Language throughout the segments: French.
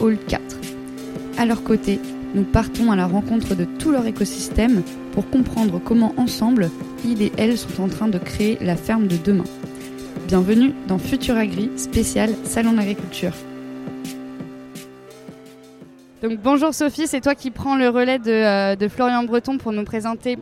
Hall 4. À leur côté, nous partons à la rencontre de tout leur écosystème pour comprendre comment ensemble, ils et elles sont en train de créer la ferme de demain. Bienvenue dans Futur Agri, spécial Salon d'agriculture. Donc bonjour Sophie, c'est toi qui prends le relais euh, de Florian Breton pour nous présenter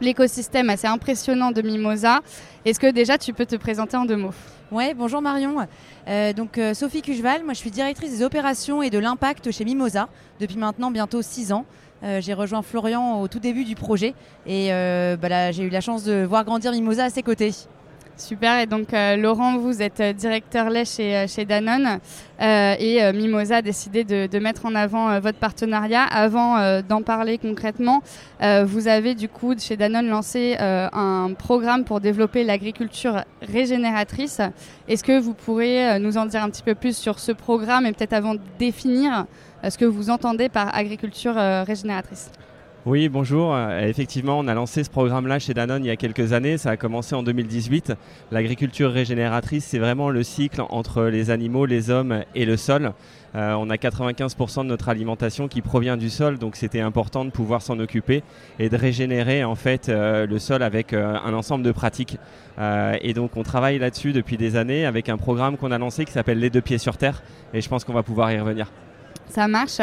l'écosystème assez impressionnant de Mimosa. Est-ce que déjà tu peux te présenter en deux mots? Ouais, bonjour Marion. Euh, donc euh, Sophie Cucheval, moi je suis directrice des opérations et de l'impact chez Mimosa depuis maintenant bientôt six ans. Euh, j'ai rejoint Florian au tout début du projet et bah j'ai eu la chance de voir grandir Mimosa à ses côtés. Super, et donc euh, Laurent, vous êtes euh, directeur lait chez, euh, Danone et Mimosa a décidé de, de mettre en avant votre partenariat. Avant d'en parler concrètement, vous avez du coup chez Danone lancé un programme pour développer l'agriculture régénératrice. Est-ce que vous pourrez nous en dire un petit peu plus sur ce programme et peut-être avant de définir ce que vous entendez par agriculture régénératrice? Oui, bonjour. Euh, effectivement, on a lancé ce programme-là chez Danone il y a quelques années. Ça a commencé en 2018. L'agriculture régénératrice, c'est vraiment le cycle entre les animaux, les hommes et le sol. Euh, on a 95% de notre alimentation qui provient du sol, donc c'était important de pouvoir s'en occuper et de régénérer en fait euh, le sol avec un ensemble de pratiques. et donc on travaille là-dessus depuis des années avec un programme qu'on a lancé qui s'appelle Les deux pieds sur terre. Et je pense qu'on va pouvoir y revenir. Ça marche.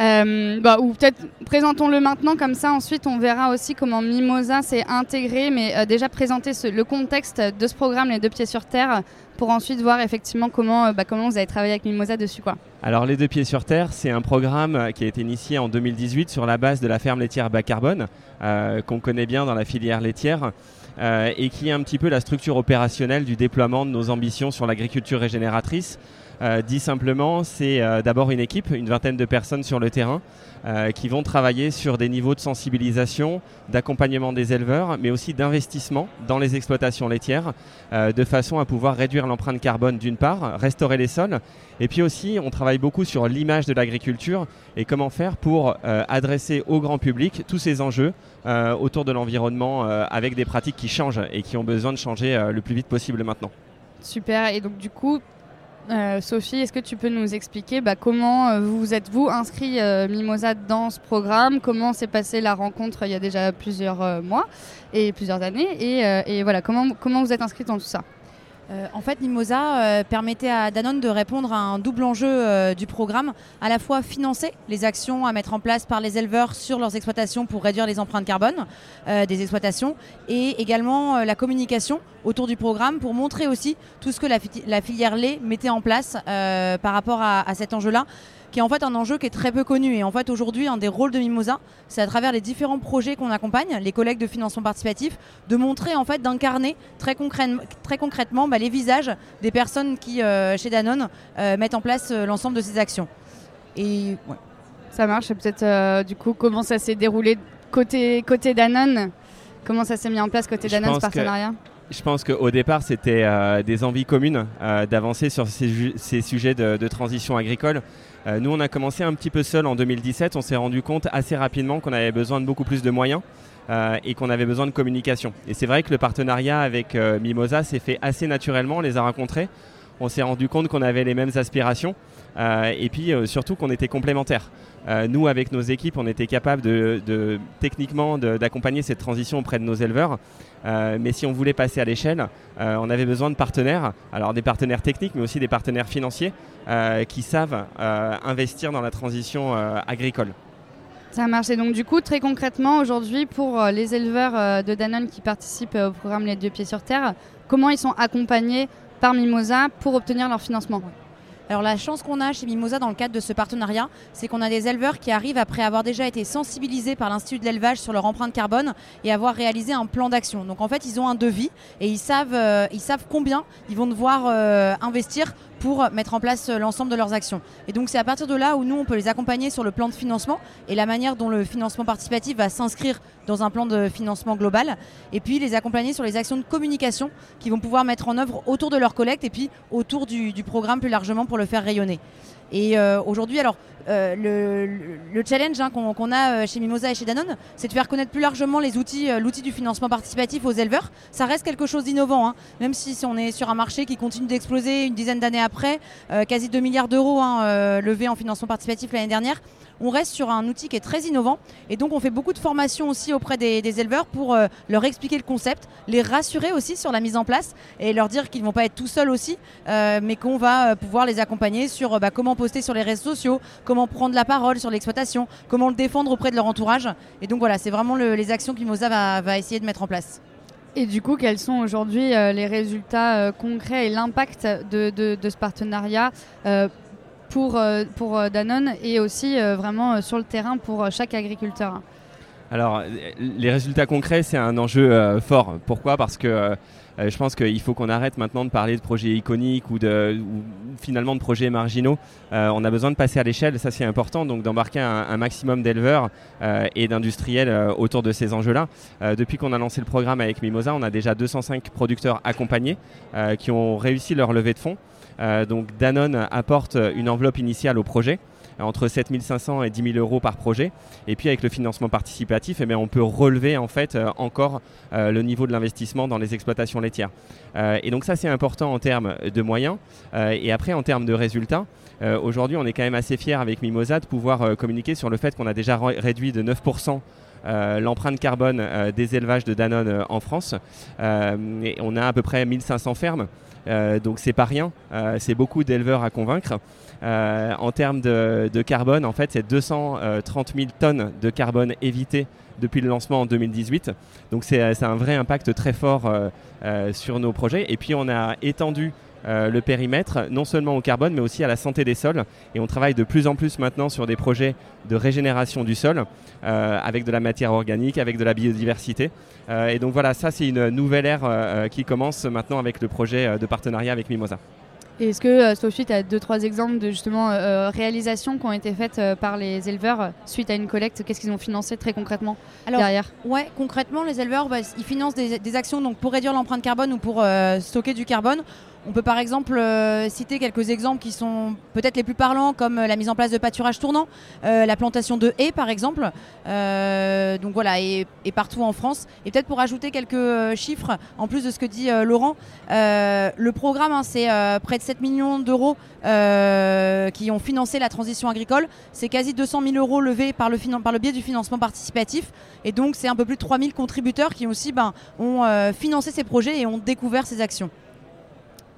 Euh, bah, ou peut-être présentons-le maintenant, comme ça ensuite on verra aussi comment Mimosa s'est intégré, mais euh, déjà présenter le contexte de ce programme, les deux pieds sur terre, pour ensuite voir effectivement comment, euh, bah, comment vous avez travaillé avec Mimosa dessus. Quoi. Alors les deux pieds sur terre, c'est un programme qui a été initié en 2018 sur la base de la ferme laitière bas carbone, qu'on connaît bien dans la filière laitière. et qui est un petit peu la structure opérationnelle du déploiement de nos ambitions sur l'agriculture régénératrice. Euh, dit simplement, c'est euh, d'abord une équipe, une vingtaine de personnes sur le terrain, euh, qui vont travailler sur des niveaux de sensibilisation, d'accompagnement des éleveurs, mais aussi d'investissement dans les exploitations laitières, de façon à pouvoir réduire l'empreinte carbone d'une part, restaurer les sols, et puis aussi on travaille beaucoup sur l'image de l'agriculture et comment faire pour adresser au grand public tous ces enjeux autour de l'environnement avec des pratiques qui changent et qui ont besoin de changer le plus vite possible maintenant. Super, et donc du coup, euh, Sophie, est-ce que tu peux nous expliquer bah, comment euh, vous êtes vous inscrit euh, Mimosa dans ce programme? Comment s'est passée la rencontre il y a déjà plusieurs mois et plusieurs années? Et, voilà comment, comment vous êtes inscrit dans tout ça? Euh, en fait, Mimosa euh, permettait à Danone de répondre à un double enjeu euh, du programme, à la fois financer les actions à mettre en place par les éleveurs sur leurs exploitations pour réduire les empreintes carbone des exploitations, et également la communication autour du programme pour montrer aussi tout ce que la, filière lait mettait en place par rapport à cet enjeu-là qui est en fait un enjeu qui est très peu connu. Et en fait, aujourd'hui, un des rôles de Mimosa, c'est à travers les différents projets qu'on accompagne, les collègues de financement participatif, de montrer, en fait, d'incarner très, très concrètement bah, les visages des personnes qui, euh, chez Danone, euh, mettent en place euh, l'ensemble de ces actions. Et Ça marche. Peut-être, du coup, comment ça s'est déroulé côté, côté Danone? Comment ça s'est mis en place côté Danone, ce partenariat? Je pense qu'au départ, c'était des envies communes d'avancer sur ces, sujets de, transition agricole. Euh, nous, on a commencé un petit peu seul en 2017. On s'est rendu compte assez rapidement qu'on avait besoin de beaucoup plus de moyens. Euh, et qu'on avait besoin de communication. Et c'est vrai que le partenariat avec euh, Mimosa s'est fait assez naturellement, on les a rencontrés. On s'est rendu compte qu'on avait les mêmes aspirations et puis surtout qu'on était complémentaires. nous, avec nos équipes, on était capable de, techniquement d'accompagner cette transition auprès de nos éleveurs. mais si on voulait passer à l'échelle, on avait besoin de partenaires, alors des partenaires techniques, mais aussi des partenaires financiers euh, qui savent euh, investir dans la transition euh, agricole. Ça marche. Et donc, du coup, très concrètement, aujourd'hui, pour les éleveurs de Danone qui participent au programme Les Deux Pieds sur Terre, comment ils sont accompagnés par Mimosa pour obtenir leur financement? Alors la chance qu'on a chez Mimosa dans le cadre de ce partenariat, c'est qu'on a des éleveurs qui arrivent après avoir déjà été sensibilisés par l'Institut de l'élevage sur leur empreinte carbone et avoir réalisé un plan d'action. Donc en fait, ils ont un devis et ils savent, ils savent combien ils vont devoir investir pour mettre en place l'ensemble de leurs actions. Et donc c'est à partir de là où nous, on peut les accompagner sur le plan de financement et la manière dont le financement participatif va s'inscrire dans un plan de financement global. Et puis les accompagner sur les actions de communication qu'ils vont pouvoir mettre en œuvre autour de leur collecte et puis autour du, du programme plus largement pour le faire rayonner. Et euh, aujourd'hui, alors, euh, le, challenge hein, qu'on a euh, chez Mimosa et chez Danone, c'est de faire connaître plus largement l'outil du financement participatif aux éleveurs. Ça reste quelque chose d'innovant, hein. même si, on est sur un marché qui continue d'exploser une dizaine d'années après, quasi 2 milliards d'euros hein, levés en financement participatif l'année dernière on reste sur un outil qui est très innovant. Et donc, on fait beaucoup de formations aussi auprès des, éleveurs pour euh, leur expliquer le concept, les rassurer aussi sur la mise en place et leur dire qu'ils ne vont pas être tout seuls aussi, euh, mais qu'on va euh, pouvoir les accompagner sur bah, comment poster sur les réseaux sociaux, comment prendre la parole sur l'exploitation, comment le défendre auprès de leur entourage. Et donc, voilà, c'est vraiment les actions qu'Imosa va, va essayer de mettre en place. Et du coup, quels sont aujourd'hui les résultats concrets et l'impact de, ce partenariat pour euh, Danone et aussi euh, vraiment sur le terrain pour chaque agriculteur Alors, les résultats concrets, c'est un enjeu fort. Pourquoi? Parce que je pense qu'il faut qu'on arrête maintenant de parler de projets iconiques ou, finalement de projets marginaux. on a besoin de passer à l'échelle, ça c'est important, donc d'embarquer un, maximum d'éleveurs et d'industriels autour de ces enjeux-là. depuis qu'on a lancé le programme avec Mimosa, on a déjà 205 producteurs accompagnés qui ont réussi leur levée de fonds. Euh, donc Danone apporte une enveloppe initiale au projet entre 7500 et 10 000 euros par projet. Et puis avec le financement participatif, eh on peut relever en fait euh, encore euh, le niveau de l'investissement dans les exploitations laitières. et donc ça c'est important en termes de moyens. et après en termes de résultats, aujourd'hui on est quand même assez fiers avec Mimosa de pouvoir communiquer sur le fait qu'on a déjà réduit de 9% l'empreinte carbone des élevages de Danone en France. on a à peu près 1500 fermes. Euh, donc c'est pas rien, euh, c'est beaucoup d'éleveurs à convaincre. Euh, en termes de, carbone, en fait, c'est 230 000 tonnes de carbone évitées depuis le lancement en 2018. Donc c'est un vrai impact très fort sur nos projets. Et puis on a étendu le périmètre, non seulement au carbone, mais aussi à la santé des sols. Et on travaille de plus en plus maintenant sur des projets de régénération du sol, avec de la matière organique, avec de la biodiversité. Euh, et donc voilà, ça c'est une nouvelle ère euh, qui commence maintenant avec le projet euh, de partenariat avec Mimosa. Est-ce que Sophie, tu as deux, trois exemples de justement réalisations qui ont été faites par les éleveurs suite à une collecte? Qu'est-ce qu'ils ont financé très concrètement derrière? Ouais, concrètement, les éleveurs, bah, ils financent des, des, actions donc, pour réduire l'empreinte carbone ou pour stocker du carbone. On peut par exemple euh, citer quelques exemples qui sont peut-être les plus parlants, comme euh, la mise en place de pâturage tournant, euh, la plantation de haies par exemple, donc voilà, et, partout en France. Et peut-être pour ajouter quelques chiffres, en plus de ce que dit Laurent, le programme, hein, c'est près de 7 millions d'euros qui ont financé la transition agricole. C'est quasi 200 000 euros levés par le, par le biais du financement participatif. Et donc c'est un peu plus de 3 000 contributeurs qui aussi ben, ont financé ces projets et ont découvert ces actions.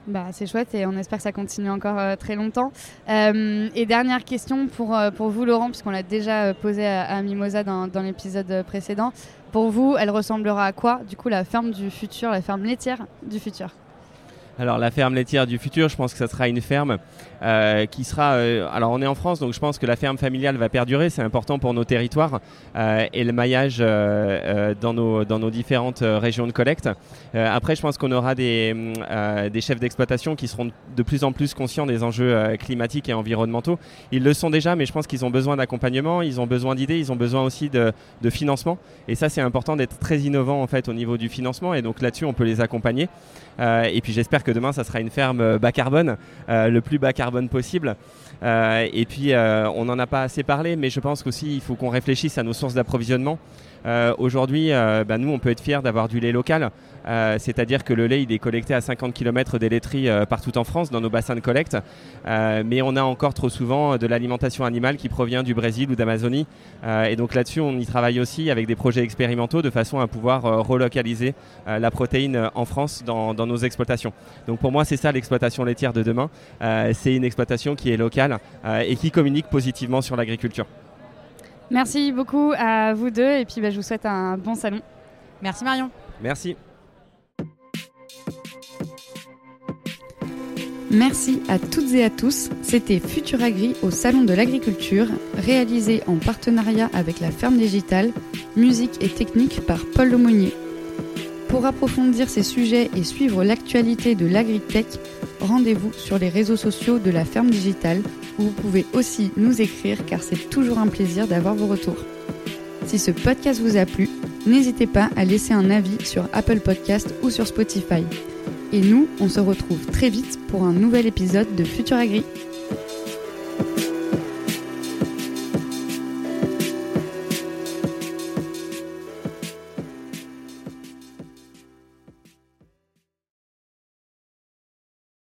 Bah, c'est chouette et on espère que ça continue encore euh, très longtemps. Euh, et dernière question pour, euh, pour vous, Laurent, puisqu'on l'a déjà posé à, Mimosa dans l'épisode précédent. Pour vous, elle ressemblera à quoi, du coup, la ferme du futur, la ferme laitière du futur? Alors la ferme laitière du futur, je pense que ça sera une ferme euh, qui sera... Euh, alors on est en France, donc je pense que la ferme familiale va perdurer, c'est important pour nos territoires euh, et le maillage dans, nos, dans nos différentes régions de collecte. après, je pense qu'on aura des, des chefs d'exploitation qui seront de plus en plus conscients des enjeux climatiques et environnementaux. Ils le sont déjà, mais je pense qu'ils ont besoin d'accompagnement, ils ont besoin d'idées, ils ont besoin aussi de, de financement. Et ça, c'est important d'être très innovant en fait au niveau du financement. Et donc là-dessus, on peut les accompagner. et puis j'espère demain, ça sera une ferme bas carbone, le plus bas carbone possible. Euh, et puis, euh, on n'en a pas assez parlé, mais je pense qu'aussi, il faut qu'on réfléchisse à nos sources d'approvisionnement. Euh, aujourd'hui, bah, nous, on peut être fiers d'avoir du lait local. Euh, c'est-à-dire que le lait est collecté à 50 km des laiteries euh, partout en France dans nos bassins de collecte, euh, mais on a encore trop souvent de l'alimentation animale qui provient du Brésil ou d'Amazonie. et donc là-dessus, on y travaille aussi avec des projets expérimentaux de façon à pouvoir relocaliser la protéine en France dans, nos exploitations. Donc pour moi, c'est ça l'exploitation laitière de demain. c'est une exploitation qui est locale et qui communique positivement sur l'agriculture. Merci beaucoup à vous deux et puis bah, je vous souhaite un bon salon. Merci Marion. Merci. Merci à toutes et à tous. C'était Futuragri au Salon de l'Agriculture, réalisé en partenariat avec la Ferme Digitale, musique et technique par Paul Lemonnier. Pour approfondir ces sujets et suivre l'actualité de l'agritech, rendez-vous sur les réseaux sociaux de la ferme digitale vous pouvez aussi nous écrire car c'est toujours un plaisir d'avoir vos retours. Si ce podcast vous a plu, n'hésitez pas à laisser un avis sur Apple Podcast ou sur Spotify. Et nous, on se retrouve très vite pour un nouvel épisode de Futur Agri.